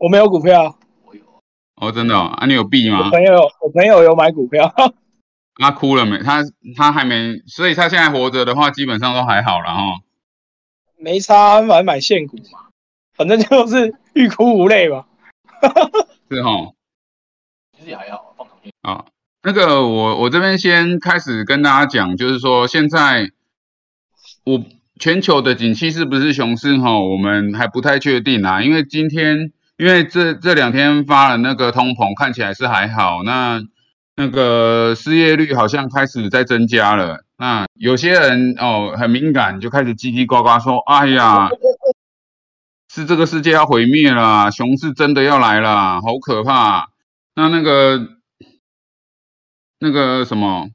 我没有股票，我有哦，真的哦，啊，你有币吗？我朋友我朋友有买股票，他哭了没？他他还没，所以他现在活着的话，基本上都还好了哈。没差，反正买现股嘛，反正就是欲哭无泪嘛。是哈，其实也还好，放长线。啊，那个我我这边先开始跟大家讲，就是说现在我全球的景气是不是熊市哈，我们还不太确定啊，因为今天因为这这两天发了那个通膨，看起来是还好，那那个失业率好像开始在增加了，那有些人哦很敏感，就开始叽叽呱呱说，哎呀。是这个世界要毁灭了，熊市真的要来了，好可怕！那那个那个什么，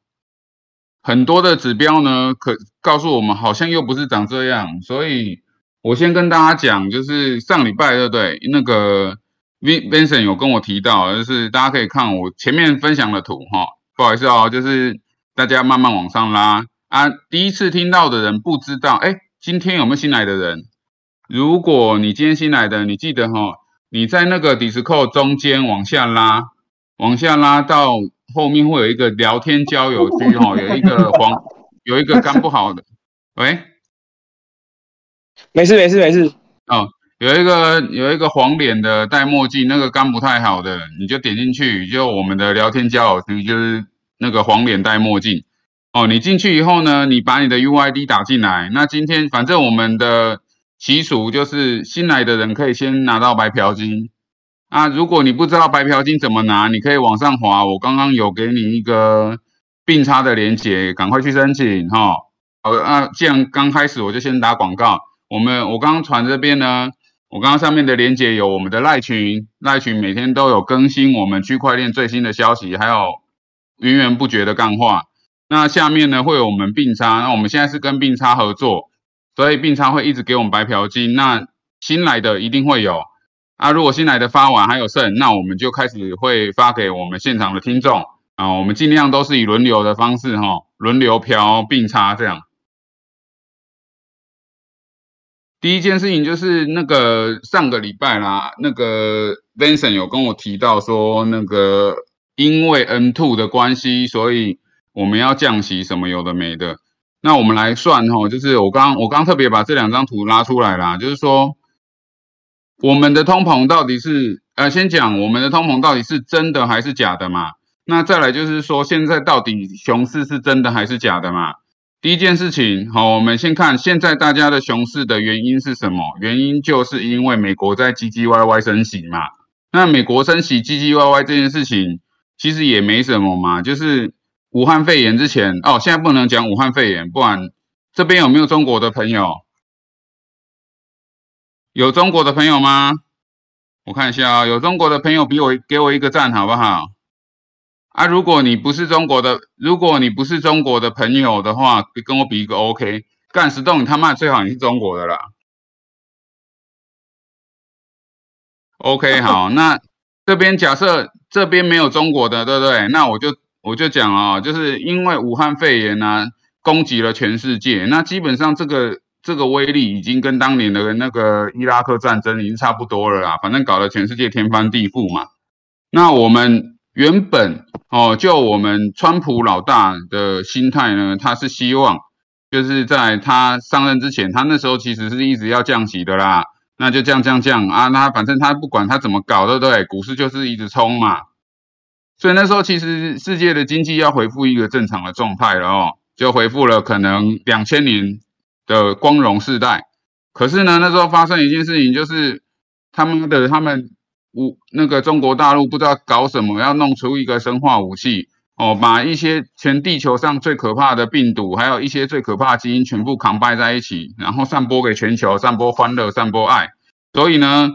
很多的指标呢，可告诉我们好像又不是长这样，所以我先跟大家讲，就是上礼拜对不对？那个 Vincent 有跟我提到，就是大家可以看我前面分享的图哈，不好意思哦，就是大家慢慢往上拉啊。第一次听到的人不知道，哎，今天有没有新来的人？如果你今天新来的，你记得哈，你在那个 Discord 中间往下拉，往下拉到后面会有一个聊天交友区哈，有一个黄，有一个肝不好的，喂，没事没事没事，哦，有一个有一个黄脸的戴墨镜，那个肝不太好的，你就点进去，就我们的聊天交友群就是那个黄脸戴墨镜，哦，你进去以后呢，你把你的 UID 打进来，那今天反正我们的。习俗就是新来的人可以先拿到白嫖金啊。如果你不知道白嫖金怎么拿，你可以往上滑。我刚刚有给你一个并差的连接，赶快去申请哈。呃啊，既然刚开始我就先打广告。我们我刚刚传这边呢，我刚刚上面的连接有我们的赖群，赖群每天都有更新我们区块链最新的消息，还有源源不绝的干话。那下面呢会有我们并差，那我们现在是跟并差合作。所以并差会一直给我们白嫖金，那新来的一定会有啊。如果新来的发完还有剩，那我们就开始会发给我们现场的听众啊。我们尽量都是以轮流的方式哈，轮流嫖并差这样。第一件事情就是那个上个礼拜啦，那个 Vincent 有跟我提到说，那个因为 N two 的关系，所以我们要降息什么有的没的。那我们来算哈，就是我刚我刚特别把这两张图拉出来啦，就是说我们的通膨到底是呃，先讲我们的通膨到底是真的还是假的嘛？那再来就是说现在到底熊市是真的还是假的嘛？第一件事情，好，我们先看现在大家的熊市的原因是什么？原因就是因为美国在唧唧歪歪升息嘛。那美国升息唧唧歪歪这件事情其实也没什么嘛，就是。武汉肺炎之前哦，现在不能讲武汉肺炎，不然这边有没有中国的朋友？有中国的朋友吗？我看一下啊，有中国的朋友，比我给我一个赞好不好？啊，如果你不是中国的，如果你不是中国的朋友的话，跟我比一个 OK。干石洞，你他妈最好你是中国的啦。OK，好，那这边假设这边没有中国的，对不对？那我就。我就讲啊，就是因为武汉肺炎呢，攻击了全世界，那基本上这个这个威力已经跟当年的那个伊拉克战争已经差不多了啦，反正搞得全世界天翻地覆嘛。那我们原本哦，就我们川普老大的心态呢，他是希望就是在他上任之前，他那时候其实是一直要降息的啦，那就降降降啊，那反正他不管他怎么搞，对不对？股市就是一直冲嘛。所以那时候其实世界的经济要恢复一个正常的状态了哦，就恢复了可能两千年的光荣时代。可是呢，那时候发生一件事情，就是他们的他们武那个中国大陆不知道搞什么，要弄出一个生化武器哦，把一些全地球上最可怕的病毒，还有一些最可怕的基因全部扛掰在一起，然后散播给全球，散播欢乐，散播爱。所以呢，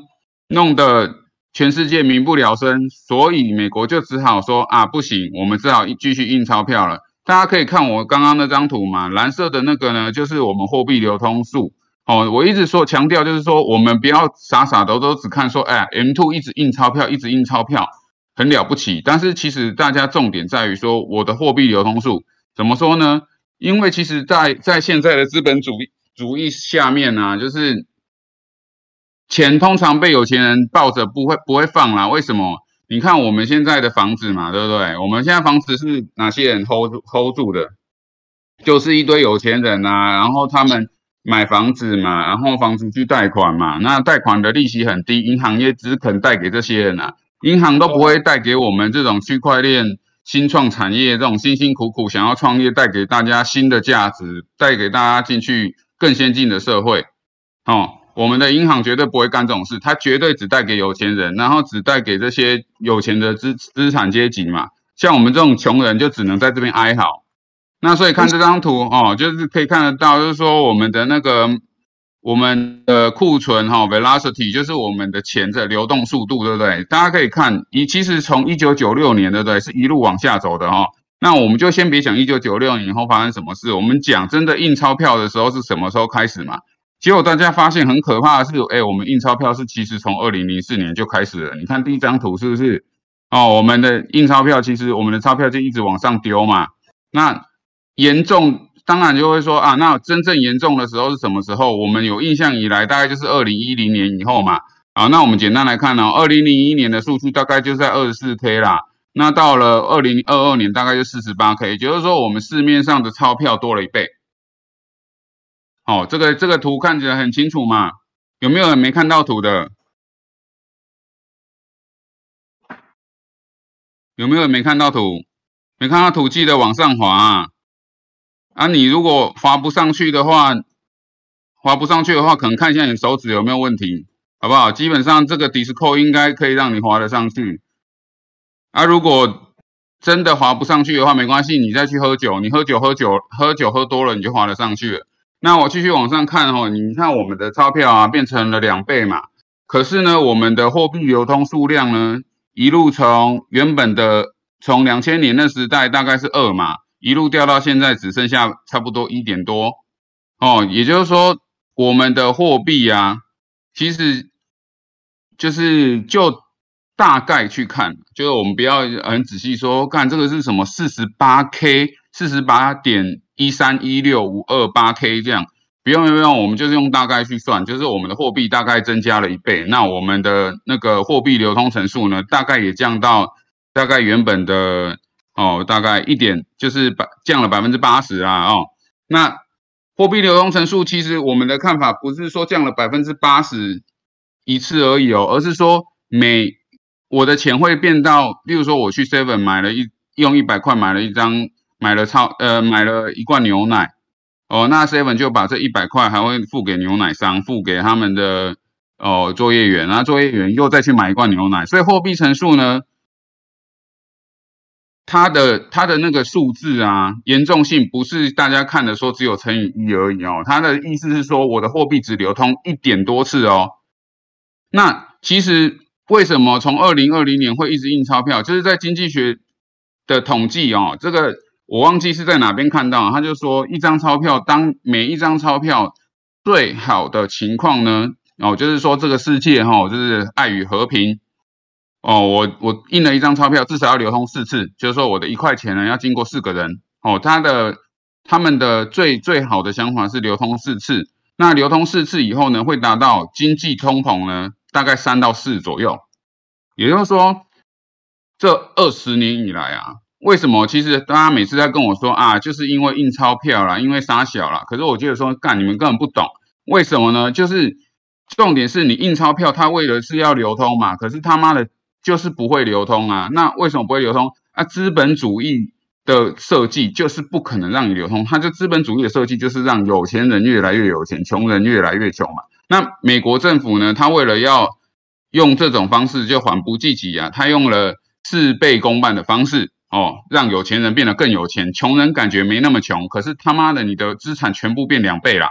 弄得。全世界民不聊生，所以美国就只好说啊，不行，我们只好继续印钞票了。大家可以看我刚刚那张图嘛，蓝色的那个呢，就是我们货币流通数。哦，我一直说强调就是说，我们不要傻傻的都只看说，哎，M two 一直印钞票，一直印钞票，很了不起。但是其实大家重点在于说，我的货币流通数怎么说呢？因为其实，在在现在的资本主义主义下面呢，就是。钱通常被有钱人抱着不会不会放啦。为什么？你看我们现在的房子嘛，对不对？我们现在房子是哪些人 hold hold 住的？就是一堆有钱人呐，然后他们买房子嘛，然后房子去贷款嘛，那贷款的利息很低，银行也只肯贷给这些人啊，银行都不会贷给我们这种区块链新创产业这种辛辛苦苦想要创业，带给大家新的价值，带给大家进去更先进的社会，哦。我们的银行绝对不会干这种事，它绝对只贷给有钱人，然后只贷给这些有钱的资资产阶级嘛。像我们这种穷人就只能在这边哀嚎。那所以看这张图哦，就是可以看得到，就是说我们的那个我们的库存哈，velocity 就是我们的钱的流动速度，对不对？大家可以看，一其实从一九九六年，对不对？是一路往下走的哈。那我们就先别讲一九九六年以后发生什么事，我们讲真的印钞票的时候是什么时候开始嘛？结果大家发现很可怕的是，哎，我们印钞票是其实从二零零四年就开始了。你看第一张图是不是？哦，我们的印钞票其实我们的钞票就一直往上丢嘛。那严重当然就会说啊，那真正严重的时候是什么时候？我们有印象以来大概就是二零一零年以后嘛。啊，那我们简单来看呢，二零零一年的数据大概就在二十四 K 啦。那到了二零二二年大概就四十八 K，也就是说我们市面上的钞票多了一倍。哦，这个这个图看起来很清楚嘛？有没有人没看到图的？有没有人没看到图？没看到图记得往上滑！啊，你如果滑不上去的话，滑不上去的话，可能看一下你手指有没有问题，好不好？基本上这个 Discord 应该可以让你滑得上去。啊，如果真的滑不上去的话，没关系，你再去喝酒，你喝酒喝酒喝酒喝多了，你就滑得上去了。那我继续往上看哦，你看我们的钞票啊变成了两倍嘛，可是呢，我们的货币流通数量呢，一路从原本的从两千年的时代大概是二嘛，一路掉到现在只剩下差不多一点多哦，也就是说我们的货币啊，其实就是就大概去看，就是我们不要很仔细说，看这个是什么四十八 K。四十八点一三一六五二八 K 这样，不用不用，我们就是用大概去算，就是我们的货币大概增加了一倍，那我们的那个货币流通层数呢，大概也降到大概原本的哦，大概一点就是百降了百分之八十啊哦。那货币流通层数其实我们的看法不是说降了百分之八十一次而已哦，而是说每我的钱会变到，例如说我去 Seven 买了一用一百块买了一张。买了超呃买了一罐牛奶哦，那 seven 就把这一百块还会付给牛奶商，付给他们的哦作业员，然后作业员又再去买一罐牛奶，所以货币乘数呢，它的它的那个数字啊，严重性不是大家看的说只有乘以一而已哦，它的意思是说我的货币只流通一点多次哦。那其实为什么从二零二零年会一直印钞票，就是在经济学的统计哦，这个。我忘记是在哪边看到，他就说一张钞票，当每一张钞票最好的情况呢，哦，就是说这个世界哈，就是爱与和平，哦，我我印了一张钞票，至少要流通四次，就是说我的一块钱呢要经过四个人，哦，他的他们的最最好的想法是流通四次，那流通四次以后呢，会达到经济通膨呢，大概三到四左右，也就是说这二十年以来啊。为什么？其实大家每次在跟我说啊，就是因为印钞票啦，因为杀小啦。可是我觉得说，干你们根本不懂，为什么呢？就是重点是你印钞票，它为的是要流通嘛。可是他妈的，就是不会流通啊。那为什么不会流通？啊，资本主义的设计就是不可能让你流通。它就资本主义的设计就是让有钱人越来越有钱，穷人越来越穷嘛。那美国政府呢，他为了要用这种方式就缓不济急啊，他用了事倍功半的方式。哦，让有钱人变得更有钱，穷人感觉没那么穷。可是他妈的，你的资产全部变两倍啦！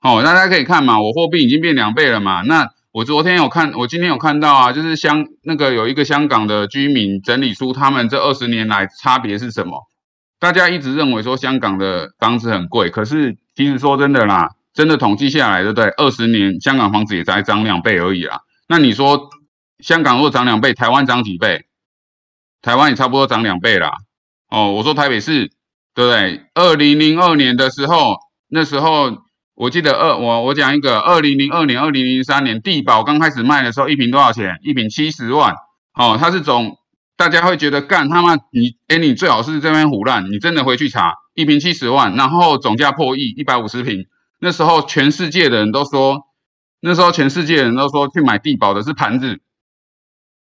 哦，大家可以看嘛，我货币已经变两倍了嘛。那我昨天有看，我今天有看到啊，就是香那个有一个香港的居民整理出他们这二十年来差别是什么。大家一直认为说香港的房子很贵，可是其实说真的啦，真的统计下来，对不对？二十年香港房子也才涨两倍而已啦。那你说香港如果涨两倍，台湾涨几倍？台湾也差不多涨两倍啦。哦，我说台北市，对不对？二零零二年的时候，那时候我记得二我我讲一个，二零零二年、二零零三年地保刚开始卖的时候，一瓶多少钱？一瓶七十万。哦，它是总大家会觉得干他妈你哎你最好是这边胡乱，你真的回去查，一瓶七十万，然后总价破亿，一百五十瓶。那时候全世界的人都说，那时候全世界人都说去买地保的是盘子。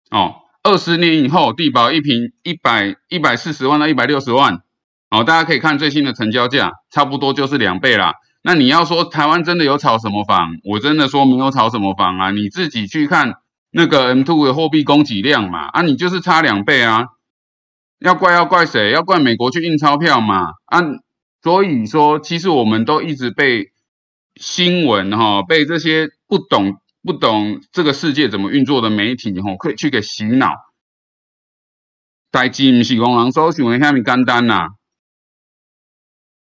哦，二十年以后地保一瓶一百一百四十万到一百六十万。哦，大家可以看最新的成交价，差不多就是两倍啦。那你要说台湾真的有炒什么房？我真的说没有炒什么房啊！你自己去看那个 M2 的货币供给量嘛，啊，你就是差两倍啊！要怪要怪谁？要怪美国去印钞票嘛？啊，所以说其实我们都一直被新闻哈，被这些不懂不懂这个世界怎么运作的媒体哈，可以去给洗脑。代志唔是讲人所想的遐么简单呐。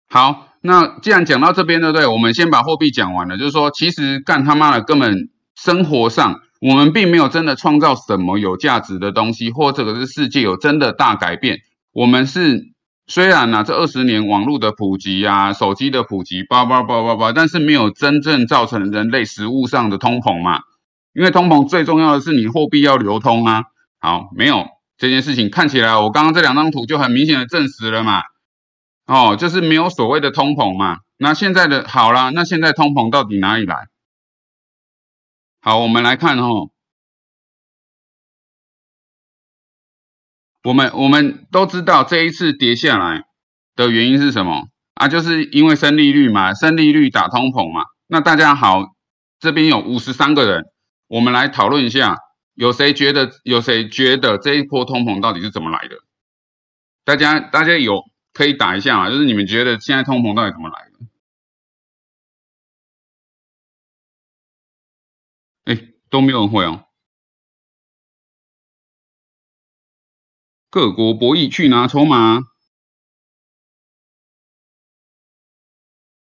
好。那既然讲到这边，对不对？我们先把货币讲完了，就是说，其实干他妈的根本生活上，我们并没有真的创造什么有价值的东西，或者是世界有真的大改变。我们是虽然呢，这二十年网络的普及啊，手机的普及，叭叭叭叭叭，但是没有真正造成人类实物上的通膨嘛？因为通膨最重要的是你货币要流通啊。好，没有这件事情，看起来我刚刚这两张图就很明显的证实了嘛。哦，就是没有所谓的通膨嘛。那现在的好啦，那现在通膨到底哪里来？好，我们来看哦。我们我们都知道这一次跌下来的原因是什么啊？就是因为升利率嘛，升利率打通膨嘛。那大家好，这边有五十三个人，我们来讨论一下，有谁觉得有谁觉得这一波通膨到底是怎么来的？大家大家有？可以打一下嘛？就是你们觉得现在通膨到底怎么来的？哎，都没有人会哦。各国博弈去拿筹码，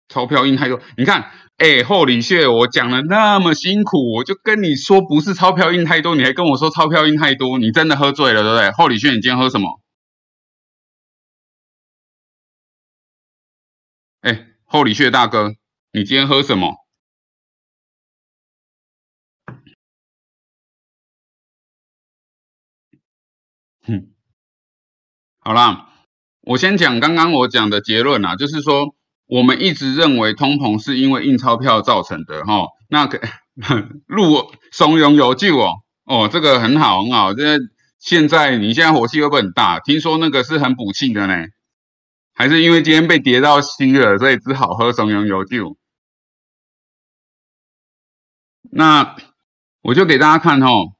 钞票印太多。你看，哎，厚礼血，我讲了那么辛苦，我就跟你说不是钞票印太多，你还跟我说钞票印太多，你真的喝醉了，对不对？厚礼血，你今天喝什么？哎，厚礼血大哥，你今天喝什么？哼，好啦，我先讲刚刚我讲的结论啊，就是说我们一直认为通膨是因为印钞票造成的哈。那个路怂恿有救哦，哦，这个很好很好。这现在你现在火气会不会很大？听说那个是很补气的呢。还是因为今天被跌到稀了，所以只好喝怂恿有救。那我就给大家看哦，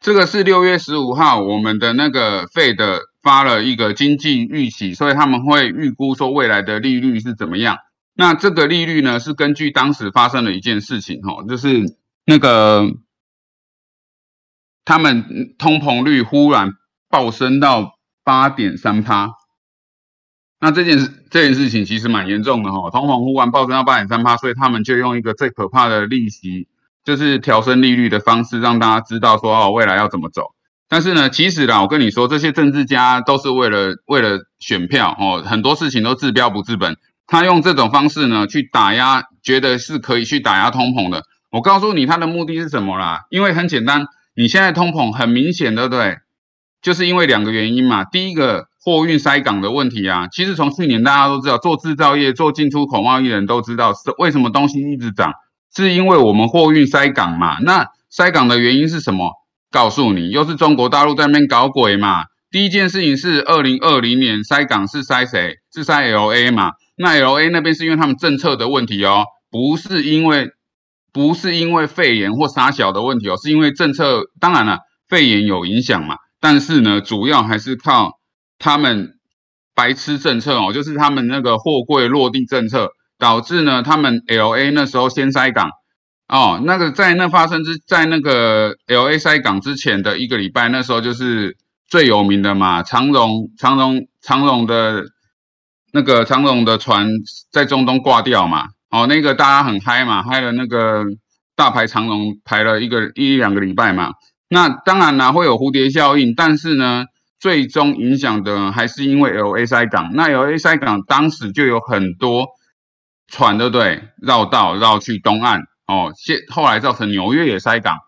这个是六月十五号我们的那个费的发了一个经济预期，所以他们会预估说未来的利率是怎么样。那这个利率呢，是根据当时发生的一件事情哦，就是那个他们通膨率忽然暴升到八点三趴。那这件事这件事情其实蛮严重的哈，通膨忽然暴增到八点三趴，所以他们就用一个最可怕的利息，就是调升利率的方式，让大家知道说哦未来要怎么走。但是呢，其实啦，我跟你说，这些政治家都是为了为了选票哦，很多事情都治标不治本。他用这种方式呢去打压，觉得是可以去打压通膨的。我告诉你，他的目的是什么啦？因为很简单，你现在通膨很明显，对不对？就是因为两个原因嘛，第一个。货运塞港的问题啊，其实从去年大家都知道，做制造业、做进出口贸易人都知道是为什么东西一直涨，是因为我们货运塞港嘛。那塞港的原因是什么？告诉你，又是中国大陆在那边搞鬼嘛。第一件事情是二零二零年塞港是塞谁？是塞 L A 嘛？那 L A 那边是因为他们政策的问题哦，不是因为不是因为肺炎或沙小的问题哦，是因为政策。当然了，肺炎有影响嘛，但是呢，主要还是靠。他们白痴政策哦，就是他们那个货柜落地政策，导致呢，他们 L A 那时候先塞港哦，那个在那发生之在那个 L A 塞港之前的一个礼拜，那时候就是最有名的嘛，长荣长荣长荣的那个长荣的船在中东挂掉嘛，哦，那个大家很嗨嘛，嗨了那个大牌长荣排了一个一两个礼拜嘛，那当然呢会有蝴蝶效应，但是呢。最终影响的还是因为 L A I 港，那 L A I 港当时就有很多船，对不对？绕道绕去东岸，哦，现后来造成纽约也塞港，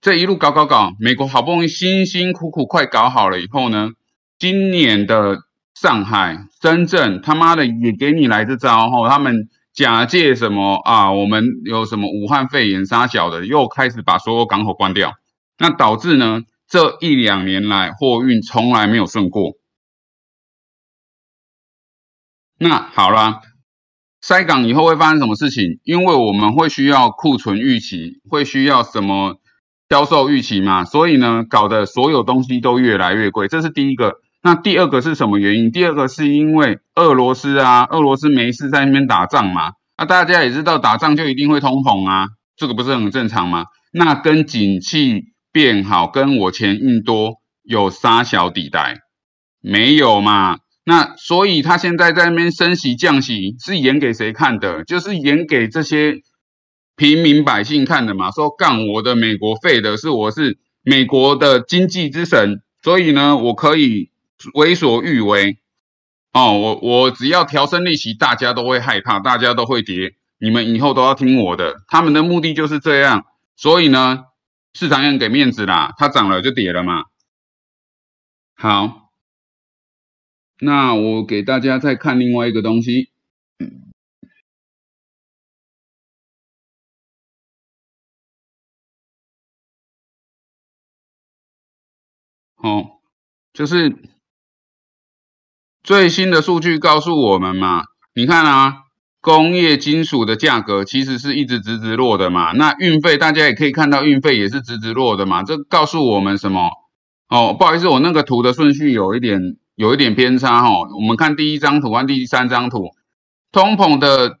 这一路搞搞搞，美国好不容易辛辛苦苦快搞好了以后呢，今年的上海、深圳，他妈的也给你来这招，哦，他们假借什么啊？我们有什么武汉肺炎杀小的，又开始把所有港口关掉，那导致呢，这一两年来货运从来没有顺过。那好了。塞港以后会发生什么事情？因为我们会需要库存预期，会需要什么销售预期嘛？所以呢，搞的所有东西都越来越贵，这是第一个。那第二个是什么原因？第二个是因为俄罗斯啊，俄罗斯没事在那边打仗嘛。那大家也知道，打仗就一定会通膨啊，这个不是很正常吗？那跟景气变好，跟我钱印多有啥小抵代？没有嘛？那所以他现在在那边升息降息，是演给谁看的？就是演给这些平民百姓看的嘛。说干我的美国废的是我是美国的经济之神，所以呢，我可以为所欲为。哦，我我只要调升利息，大家都会害怕，大家都会跌，你们以后都要听我的。他们的目的就是这样。所以呢，市场也给面子啦，它涨了就跌了嘛。好。那我给大家再看另外一个东西，好，就是最新的数据告诉我们嘛，你看啊，工业金属的价格其实是一直直直落的嘛，那运费大家也可以看到，运费也是直直落的嘛，这告诉我们什么？哦，不好意思，我那个图的顺序有一点。有一点偏差哈，我们看第一张图和第三张图，通膨的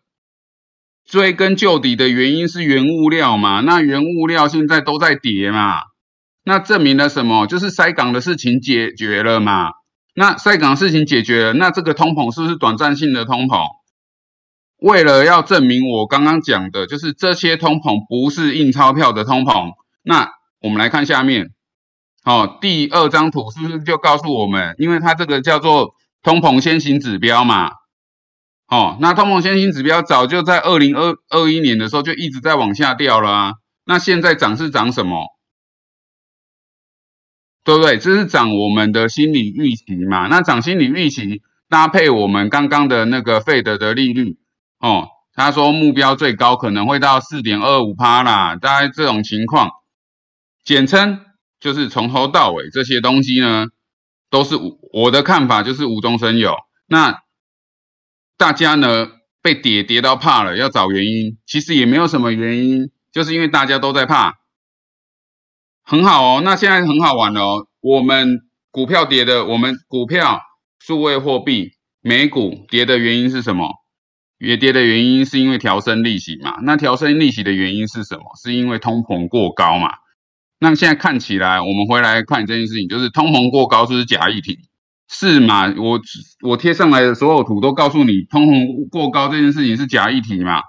追根究底的原因是原物料嘛？那原物料现在都在跌嘛？那证明了什么？就是塞港的事情解决了嘛？那塞港事情解决了，那这个通膨是不是短暂性的通膨？为了要证明我刚刚讲的，就是这些通膨不是印钞票的通膨，那我们来看下面。哦，第二张图是不是就告诉我们，因为它这个叫做通膨先行指标嘛？哦，那通膨先行指标早就在二零二二一年的时候就一直在往下掉了。那现在涨是涨什么？对不对？这是涨我们的心理预期嘛？那涨心理预期搭配我们刚刚的那个费德的利率，哦，他说目标最高可能会到四点二五趴啦，大概这种情况，简称。就是从头到尾这些东西呢，都是我的看法，就是无中生有。那大家呢被跌跌到怕了，要找原因，其实也没有什么原因，就是因为大家都在怕。很好哦，那现在很好玩哦。我们股票跌的，我们股票、数位货币、美股跌的原因是什么？越跌的原因是因为调升利息嘛？那调升利息的原因是什么？是因为通膨过高嘛？那现在看起来，我们回来看这件事情，就是通膨过高，是不是假议题？是嘛？我我贴上来的所有图都告诉你，通膨过高这件事情是假议题嘛？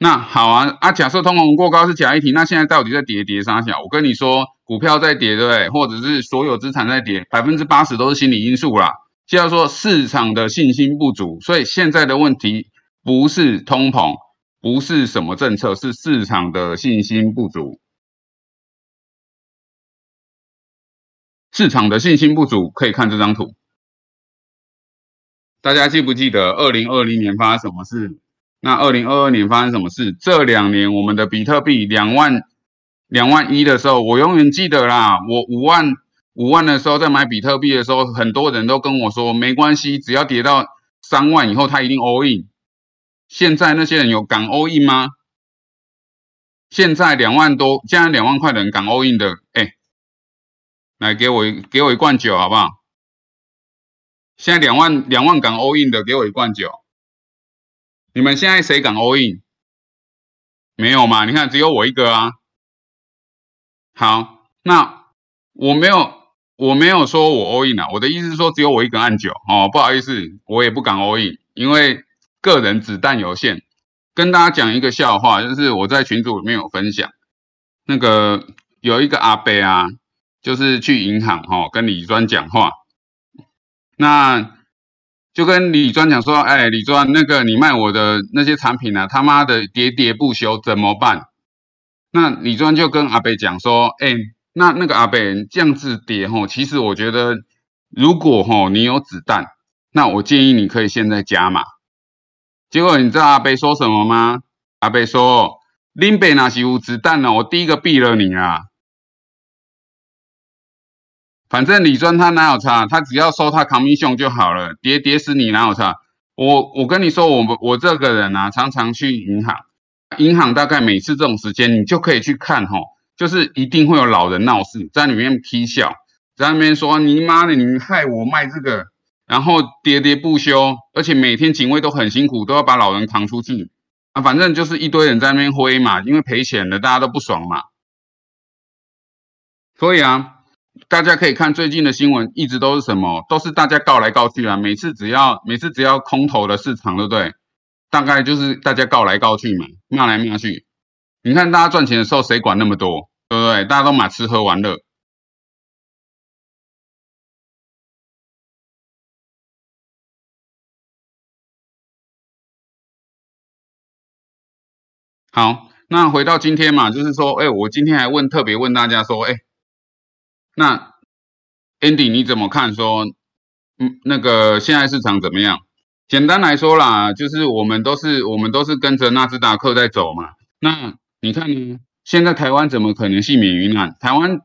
那好啊啊，假设通膨过高是假议题，那现在到底在跌跌啥小？我跟你说，股票在跌，对不对？或者是所有资产在跌，百分之八十都是心理因素啦。就要说市场的信心不足，所以现在的问题不是通膨，不是什么政策，是市场的信心不足。市场的信心不足，可以看这张图。大家记不记得二零二零年发生什么事？那二零二二年发生什么事？这两年我们的比特币两万两万一的时候，我永远记得啦。我五万五万的时候在买比特币的时候，很多人都跟我说没关系，只要跌到三万以后，他一定 all in。现在那些人有敢 all in 吗？现在两万多，现在两万块的人敢 all in 的，哎。来给我给我一罐酒好不好？现在两万两万港欧印的给我一罐酒。你们现在谁敢 all in？？没有嘛？你看只有我一个啊。好，那我没有我没有说我 all in 啊，我的意思是说只有我一个按九哦，不好意思，我也不敢 all in，，因为个人子弹有限。跟大家讲一个笑话，就是我在群组里面有分享，那个有一个阿伯啊。就是去银行哈，跟李专讲话，那就跟李专讲说，哎，李专，那个你卖我的那些产品啊，他妈的喋喋不休，怎么办？那李专就跟阿伯讲说，哎，那那个阿北这样子跌吼，其实我觉得，如果吼你有子弹，那我建议你可以现在加码。结果你知道阿北说什么吗？阿北说，林北那是有子弹了，我第一个毙了你啊！反正李专他哪有差，他只要收他扛英雄就好了，跌跌死你哪有差？我我跟你说，我我这个人啊，常常去银行，银行大概每次这种时间，你就可以去看吼，就是一定会有老人闹事，在里面批笑，在那边说你妈的，你害我卖这个，然后喋喋不休，而且每天警卫都很辛苦，都要把老人扛出去啊，反正就是一堆人在那边挥嘛，因为赔钱了，大家都不爽嘛，所以啊。大家可以看最近的新闻，一直都是什么？都是大家告来告去啊。每次只要每次只要空头的市场，对不对？大概就是大家告来告去嘛，骂来骂去。你看大家赚钱的时候，谁管那么多，对不对？大家都买吃喝玩乐。好，那回到今天嘛，就是说，哎，我今天还问特别问大家说，哎。那 Andy 你怎么看？说，嗯，那个现在市场怎么样？简单来说啦，就是我们都是我们都是跟着纳斯达克在走嘛。那你看呢？现在台湾怎么可能幸免于难？台湾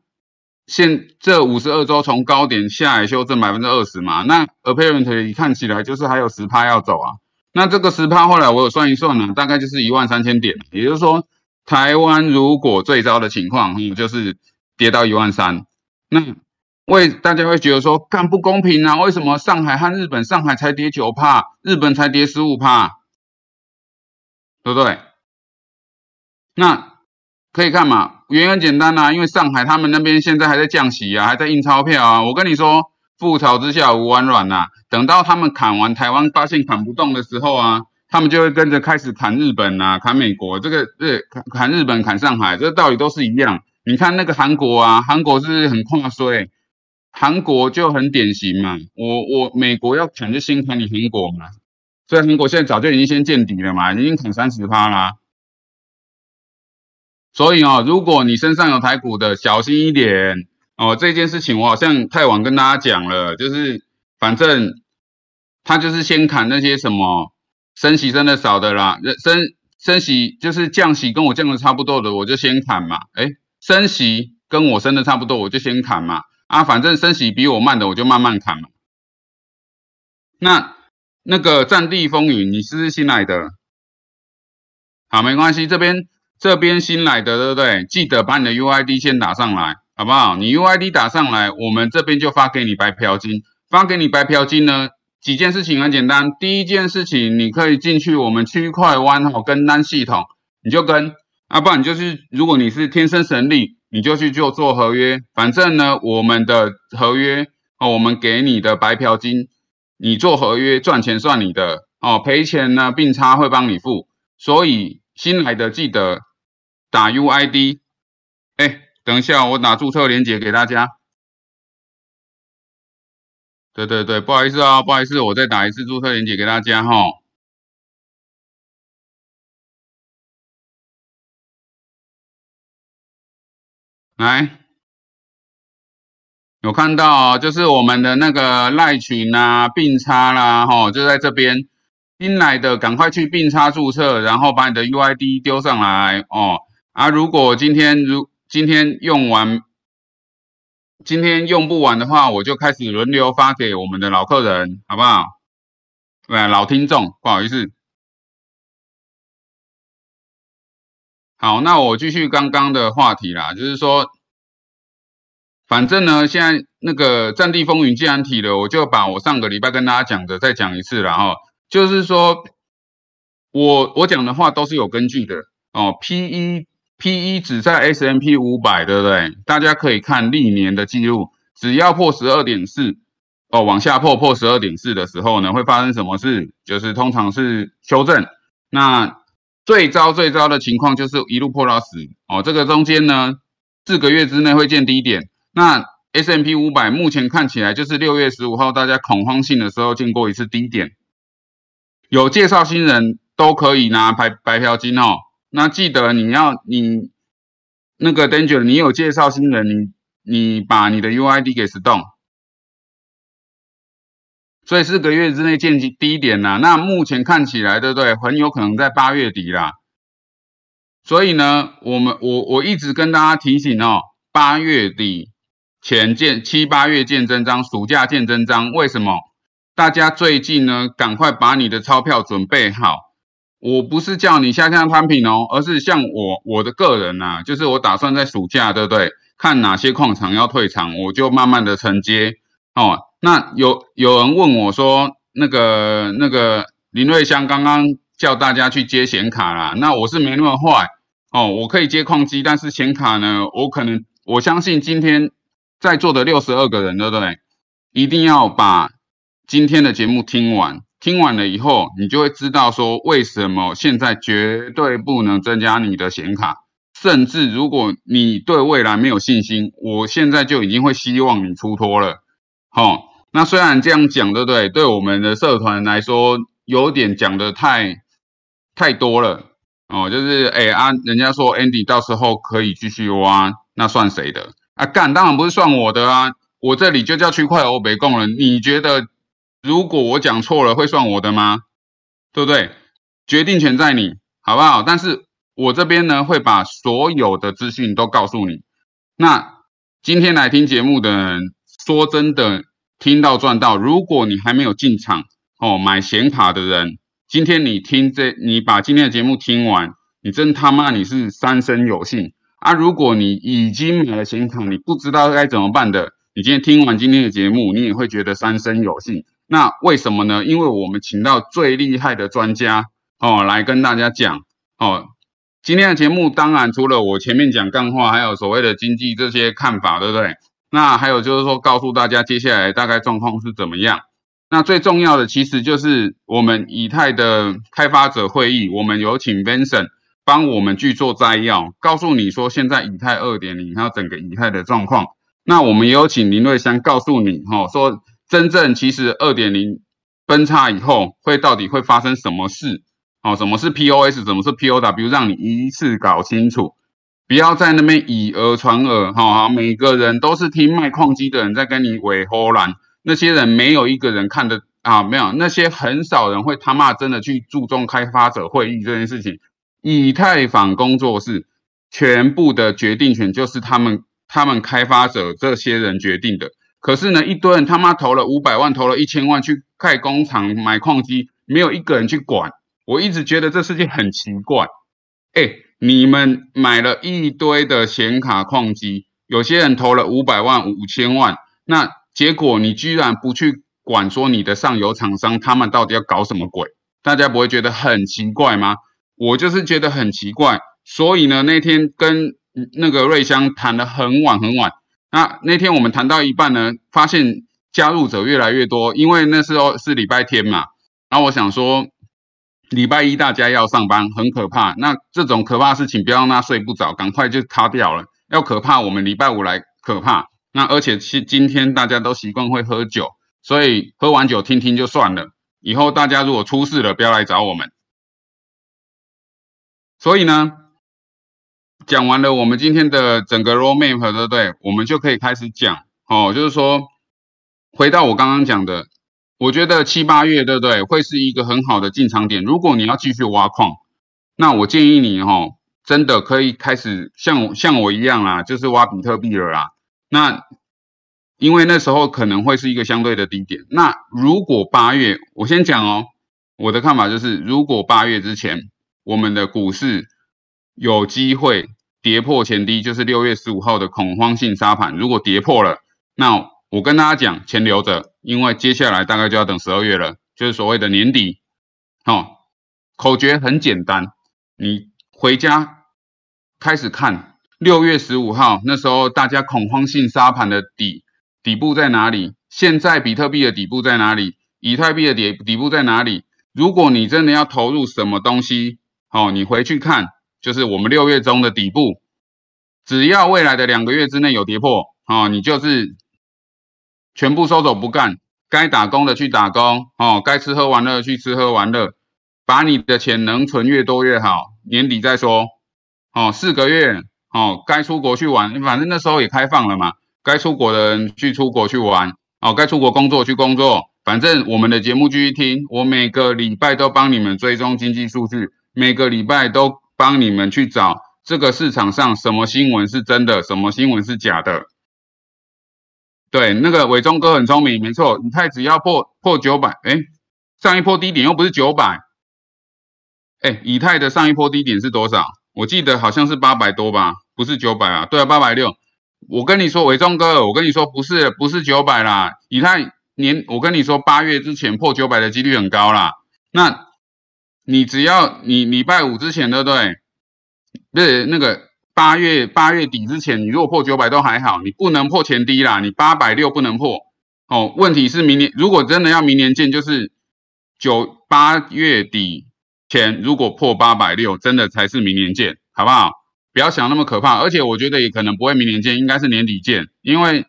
现这五十二周从高点下来修正百分之二十嘛？那 Apparently 看起来就是还有十趴要走啊。那这个十趴后来我有算一算呢，大概就是一万三千点。也就是说，台湾如果最糟的情况，嗯，就是跌到一万三。那为大家会觉得说，干不公平啊？为什么上海和日本，上海才跌九趴，日本才跌十五趴，对不对？那可以看嘛，原因很简单呐，因为上海他们那边现在还在降息啊，还在印钞票啊。我跟你说，覆巢之下无完卵呐。等到他们砍完台湾，发现砍不动的时候啊，他们就会跟着开始砍日本啊，砍美国。这个日砍砍日本，砍上海，这个道理都是一样。你看那个韩国啊，韩国是很跨衰，韩国就很典型嘛。我我美国要砍就先砍你韩国嘛，所以韩国现在早就已经先见底了嘛，已经砍三十趴啦。所以哦，如果你身上有台股的，小心一点哦。这件事情我好像太晚跟大家讲了，就是反正他就是先砍那些什么升息升的少的啦，升升息就是降息跟我降的差不多的，我就先砍嘛，哎。升息跟我升的差不多，我就先砍嘛。啊，反正升息比我慢的，我就慢慢砍嘛。那那个战地风云，你是不是新来的？好，没关系，这边这边新来的，对不对？记得把你的 UID 先打上来，好不好？你 UID 打上来，我们这边就发给你白嫖金。发给你白嫖金呢，几件事情很简单。第一件事情，你可以进去我们区块湾哈跟单系统，你就跟。啊，不然你就是，如果你是天生神力，你就去做做合约。反正呢，我们的合约哦，我们给你的白嫖金，你做合约赚钱算你的哦，赔钱呢并差会帮你付。所以新来的记得打 UID。哎，等一下，我打注册链接给大家。对对对，不好意思啊，不好意思，我再打一次注册链接给大家哈。来，有看到就是我们的那个赖群啊，并差啦，吼，就在这边新来的，赶快去并插注册，然后把你的 UID 丢上来哦。啊，如果今天如今天用完，今天用不完的话，我就开始轮流发给我们的老客人，好不好？对，老听众，不好意思。好，那我继续刚刚的话题啦，就是说，反正呢，现在那个战地风云既然提了，我就把我上个礼拜跟大家讲的再讲一次了哈，就是说，我我讲的话都是有根据的哦，P E P E 只在 S M P 五百，对不对？大家可以看历年的记录，只要破十二点四，哦，往下破破十二点四的时候呢，会发生什么事？就是通常是修正，那。最糟最糟的情况就是一路破到死哦，这个中间呢四个月之内会见低点。那 S M P 五百目前看起来就是六月十五号大家恐慌性的时候见过一次低点，有介绍新人都可以拿白白嫖金哦。那记得你要你那个 Danger，你有介绍新人，你你把你的 U I D 给 stone，所以四个月之内见低点呐。那目前看起来，对不对？很有可能在八月底啦。所以呢，我们我我一直跟大家提醒哦，八月底。前见七八月见真章，暑假见真章。为什么？大家最近呢，赶快把你的钞票准备好。我不是叫你下降摊平哦，而是像我我的个人呐，就是我打算在暑假，对不对？看哪些矿场要退场，我就慢慢的承接哦。那有有人问我说，那个那个林瑞香刚刚叫大家去接显卡啦，那我是没那么坏哦，我可以接矿机，但是显卡呢，我可能我相信今天。在座的六十二个人，对不对？一定要把今天的节目听完。听完了以后，你就会知道说为什么现在绝对不能增加你的显卡。甚至如果你对未来没有信心，我现在就已经会希望你出脱了。好，那虽然这样讲，对不对？对我们的社团来说，有点讲的太太多了哦。就是哎啊，人家说 Andy 到时候可以继续挖，那算谁的？啊，干当然不是算我的啊，我这里就叫区块欧北共人。你觉得如果我讲错了会算我的吗？对不对？决定权在你，好不好？但是我这边呢会把所有的资讯都告诉你。那今天来听节目的人，说真的，听到赚到。如果你还没有进场哦买显卡的人，今天你听这，你把今天的节目听完，你真他妈你是三生有幸。啊，如果你已经买了显卡，你不知道该怎么办的，你今天听完今天的节目，你也会觉得三生有幸。那为什么呢？因为我们请到最厉害的专家哦，来跟大家讲哦。今天的节目当然除了我前面讲干话，还有所谓的经济这些看法，对不对？那还有就是说，告诉大家接下来大概状况是怎么样。那最重要的其实就是我们以太的开发者会议，我们有请 Vincent。帮我们去做摘要，告诉你说现在以太二点零还有整个以太的状况。那我们也有请林瑞香告诉你，哈，说真正其实二点零分叉以后会到底会发生什么事？哦，什么是 POS，什么是 POW，让你一次搞清楚，不要在那边以讹传讹，哈，每个人都是听卖矿机的人在跟你尾呼兰，那些人没有一个人看的啊，没有那些很少人会他妈真的去注重开发者会议这件事情。以太坊工作室全部的决定权就是他们他们开发者这些人决定的。可是呢，一堆人他妈投了五百万，投了一千万去盖工厂、买矿机，没有一个人去管。我一直觉得这事情很奇怪。哎，你们买了一堆的显卡矿机，有些人投了五百万、五千万，那结果你居然不去管，说你的上游厂商他们到底要搞什么鬼？大家不会觉得很奇怪吗？我就是觉得很奇怪，所以呢，那天跟那个瑞香谈了很晚很晚。那那天我们谈到一半呢，发现加入者越来越多，因为那时候是礼拜天嘛。然后我想说，礼拜一大家要上班，很可怕。那这种可怕事情，不要让他睡不着，赶快就塌掉了。要可怕，我们礼拜五来可怕。那而且今今天大家都习惯会喝酒，所以喝完酒听听就算了。以后大家如果出事了，不要来找我们。所以呢，讲完了我们今天的整个 roadmap，对不对？我们就可以开始讲哦，就是说，回到我刚刚讲的，我觉得七八月，对不对？会是一个很好的进场点。如果你要继续挖矿，那我建议你哈，真的可以开始像像我一样啦，就是挖比特币了啦。那因为那时候可能会是一个相对的低点。那如果八月，我先讲哦，我的看法就是，如果八月之前。我们的股市有机会跌破前低，就是六月十五号的恐慌性杀盘。如果跌破了，那我跟大家讲，钱留着，因为接下来大概就要等十二月了，就是所谓的年底。哦，口诀很简单，你回家开始看六月十五号那时候大家恐慌性杀盘的底底部在哪里？现在比特币的底部在哪里？以太币的底底部在哪里？如果你真的要投入什么东西？哦，你回去看，就是我们六月中的底部，只要未来的两个月之内有跌破，哦，你就是全部收走不干，该打工的去打工，哦，该吃喝玩乐去吃喝玩乐，把你的钱能存越多越好，年底再说，哦，四个月，哦，该出国去玩，反正那时候也开放了嘛，该出国的人去出国去玩，哦，该出国工作去工作，反正我们的节目继续听，我每个礼拜都帮你们追踪经济数据，每个礼拜都帮你们去找这个市场上什么新闻是真的，什么新闻是假的。对，那个伟忠哥很聪明，没错，以太只要破破九百，哎，上一波低点又不是九百，哎，以太的上一波低点是多少？我记得好像是八百多吧，不是九百啊，对啊，八百六。我跟你说，伟忠哥，我跟你说，不是不是九百啦，以太年，我跟你说，八月之前破九百的几率很高啦。那你只要你礼拜五之前，对不对？对，那个。八月八月底之前，你如果破九百都还好，你不能破前低啦，你八百六不能破哦。问题是明年如果真的要明年见，就是九八月底前如果破八百六，真的才是明年见，好不好？不要想那么可怕，而且我觉得也可能不会明年见，应该是年底见，因为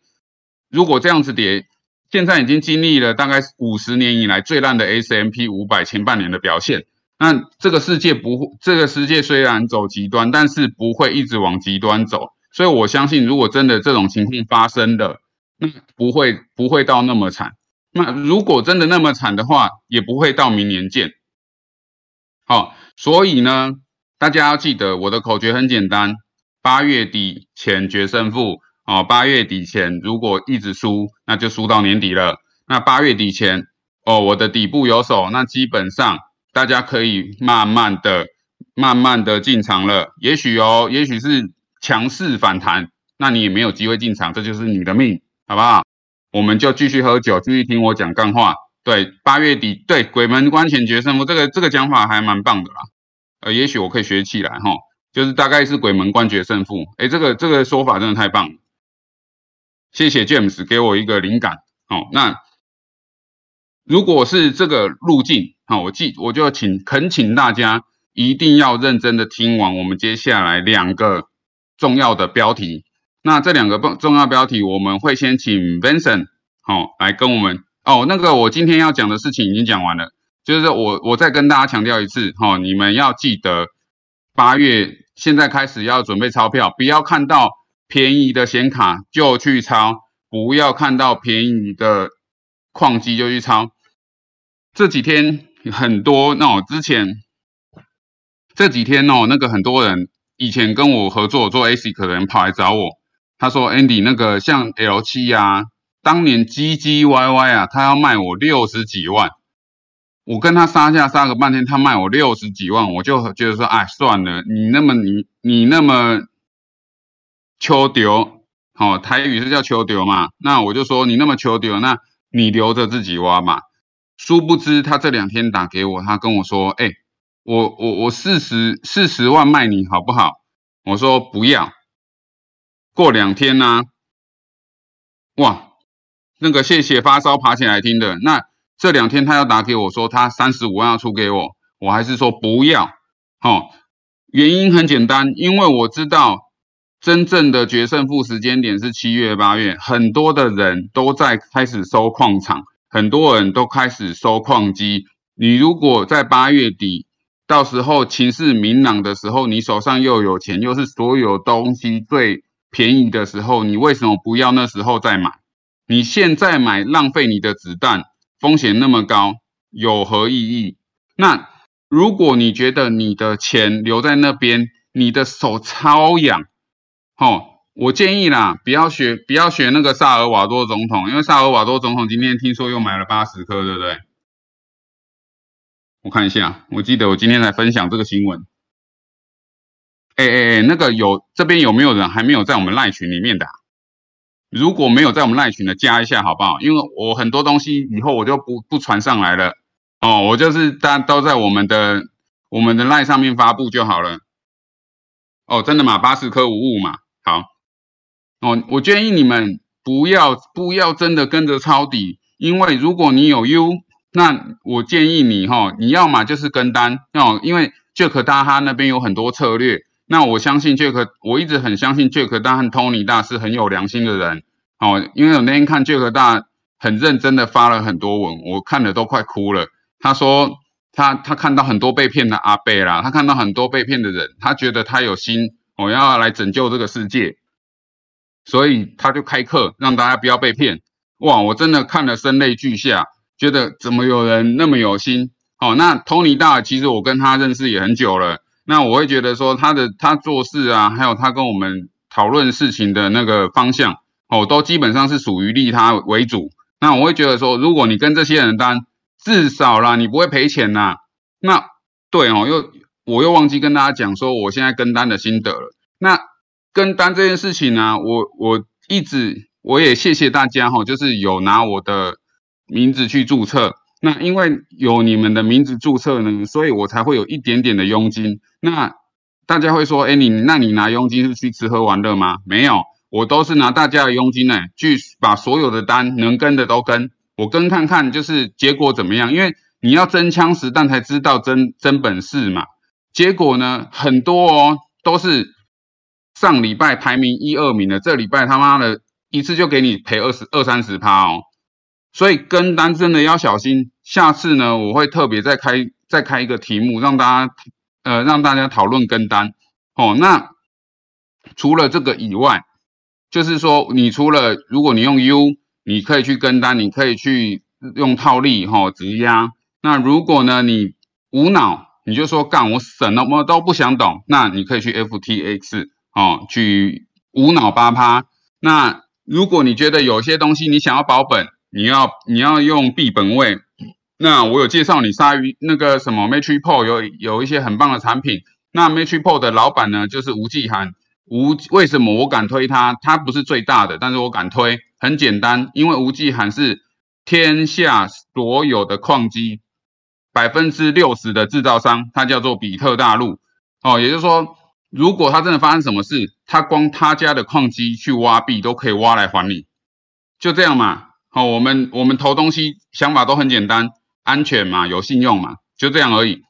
如果这样子跌，现在已经经历了大概五十年以来最烂的 S M P 五百前半年的表现。那这个世界不会，这个世界虽然走极端，但是不会一直往极端走。所以我相信，如果真的这种情况发生的，那不会不会到那么惨。那如果真的那么惨的话，也不会到明年见。好，所以呢，大家要记得我的口诀很简单：八月底前决胜负。哦，八月底前如果一直输，那就输到年底了。那八月底前，哦，我的底部有手，那基本上。大家可以慢慢的、慢慢的进场了，也许哦，也许是强势反弹，那你也没有机会进场，这就是你的命，好不好？我们就继续喝酒，继续听我讲干话。对，八月底，对，鬼门关前决胜负，这个这个讲法还蛮棒的啦。呃，也许我可以学起来哈，就是大概是鬼门关决胜负。哎，这个这个说法真的太棒了，谢谢 James 给我一个灵感。哦，那如果是这个路径。好，我记我就请恳请大家一定要认真的听完我们接下来两个重要的标题。那这两个重重要标题，我们会先请 Vincent 好来跟我们哦。那个我今天要讲的事情已经讲完了，就是我我再跟大家强调一次哈，你们要记得八月现在开始要准备钞票，不要看到便宜的显卡就去抄，不要看到便宜的矿机就去抄。这几天。很多那我之前这几天哦，那个很多人以前跟我合作做 ASIC 的人跑来找我，他说 Andy 那个像 L 七啊，当年唧唧歪歪啊，他要卖我六十几万，我跟他杀价杀个半天，他卖我六十几万，我就觉得说，哎，算了，你那么你你那么求丢，好，台语是叫求丢嘛，那我就说你那么求丢，那你留着自己挖嘛。殊不知，他这两天打给我，他跟我说：“哎，我我我四十四十万卖你好不好？”我说：“不要。”过两天呢，哇，那个谢谢发烧爬起来听的。那这两天他要打给我说，他三十五万要出给我，我还是说不要。好，原因很简单，因为我知道真正的决胜负时间点是七月八月，很多的人都在开始收矿场。很多人都开始收矿机，你如果在八月底，到时候情势明朗的时候，你手上又有钱，又是所有东西最便宜的时候，你为什么不要那时候再买？你现在买浪费你的子弹，风险那么高，有何意义？那如果你觉得你的钱留在那边，你的手超痒，吼。我建议啦，不要学，不要学那个萨尔瓦多总统，因为萨尔瓦多总统今天听说又买了八十颗，对不对？我看一下，我记得我今天才分享这个新闻。哎哎哎，那个有这边有没有人还没有在我们赖群里面的？如果没有在我们赖群的，加一下好不好？因为我很多东西以后我就不不传上来了哦，我就是大家都在我们的我们的赖上面发布就好了。哦，真的吗？八十颗无误嘛？好。哦，我建议你们不要不要真的跟着抄底，因为如果你有 U，那我建议你哈，你要么就是跟单哦，因为 Jack 大哈那边有很多策略，那我相信 Jack，我一直很相信 Jack 大和 Tony 大是很有良心的人哦，因为我那天看 Jack 大很认真的发了很多文，我看了都快哭了。他说他他看到很多被骗的阿贝啦，他看到很多被骗的人，他觉得他有心，我要来拯救这个世界，所以他就开课让大家不要被骗。哇，我真的看了声泪俱下，觉得怎么有人那么有心？哦，那 Tony 大其实我跟他认识也很久了，那我会觉得说他的他做事啊，还有他跟我们讨论事情的那个方向，哦，都基本上是属于利他为主。那我会觉得说，如果你跟这些人单，至少啦，你不会赔钱呐。那对哦，又我又忘记跟大家讲说，我现在跟单的心得了。那跟单这件事情呢，我我一直我也谢谢大家哈，就是有拿我的名字去注册。那因为有你们的名字注册呢，所以我才会有一点点的佣金。那大家会说，哎，你那你拿佣金是去吃喝玩乐吗？没有。我都是拿大家的佣金呢，去把所有的单能跟的都跟，我跟看看就是结果怎么样，因为你要真枪实弹才知道真真本事嘛。结果呢，很多哦都是上礼拜排名一二名的，这礼拜他妈的一次就给你赔二十二三十趴哦，所以跟单真的要小心。下次呢，我会特别再开再开一个题目，让大家呃让大家讨论跟单哦。那除了这个以外，就是说，你除了如果你用 U，你可以去跟单，你可以去用套利哈直压。那如果呢你无脑，你就说干我什么都不想懂，那你可以去 FTX 哦去无脑八趴。那如果你觉得有些东西你想要保本，你要你要用币本位，那我有介绍你鲨鱼那个什么 Matrix 有有一些很棒的产品。那 Matrix 的老板呢就是吴继涵。吴为什么我敢推它？它不是最大的，但是我敢推，很简单，因为吴继涵是天下所有的矿机百分之六十的制造商，它叫做比特大陆哦，也就是说，如果它真的发生什么事，他光他家的矿机去挖币都可以挖来还你，就这样嘛。好，我们我们投东西想法都很简单，安全嘛，有信用嘛，就这样而已。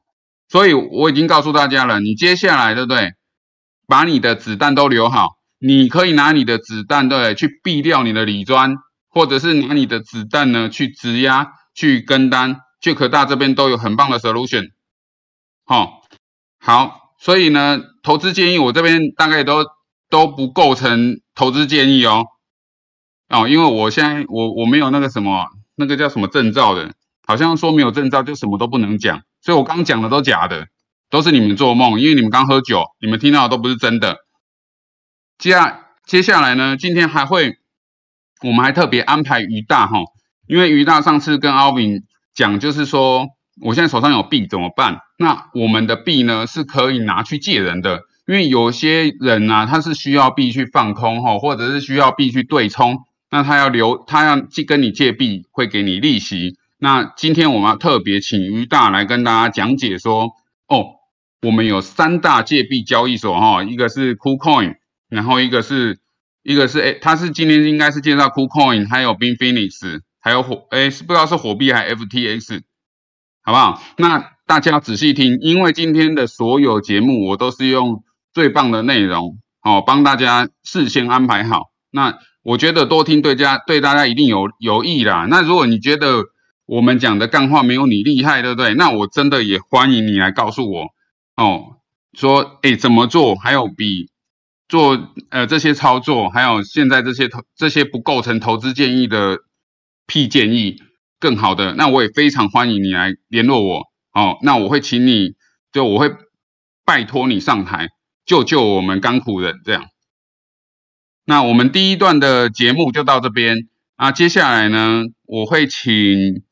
所以我已经告诉大家了，你接下来对不对？把你的子弹都留好，你可以拿你的子弹对去避掉你的锂砖，或者是拿你的子弹呢去质押、去跟单。巨可大这边都有很棒的 solution，好，好，所以呢，投资建议我这边大概都都不构成投资建议哦，哦，因为我现在我我没有那个什么那个叫什么证照的，好像说没有证照就什么都不能讲，所以我刚讲的都假的。都是你们做梦，因为你们刚喝酒，你们听到的都不是真的。接下接下来呢，今天还会，我们还特别安排于大哈，因为于大上次跟阿敏讲，就是说我现在手上有币怎么办？那我们的币呢是可以拿去借人的，因为有些人呢他是需要币去放空哈，或者是需要币去对冲，那他要留，他要借跟你借币会给你利息。那今天我们要特别请于大来跟大家讲解说，哦。我们有三大借币交易所哈，一个是 KuCoin，然后一个是一个是诶，他是今天应该是介绍 KuCoin，还有 Binfinix，还有火诶，是不知道是火币还是 FTX，好不好？那大家仔细听，因为今天的所有节目我都是用最棒的内容哦，帮大家事先安排好。那我觉得多听对家对大家一定有有益啦。那如果你觉得我们讲的干话没有你厉害，对不对？那我真的也欢迎你来告诉我。哦，说哎怎么做？还有比做呃这些操作，还有现在这些投这些不构成投资建议的屁建议更好的，那我也非常欢迎你来联络我。哦，那我会请你，就我会拜托你上台救救我们甘苦人这样。那我们第一段的节目就到这边啊，接下来呢，我会请。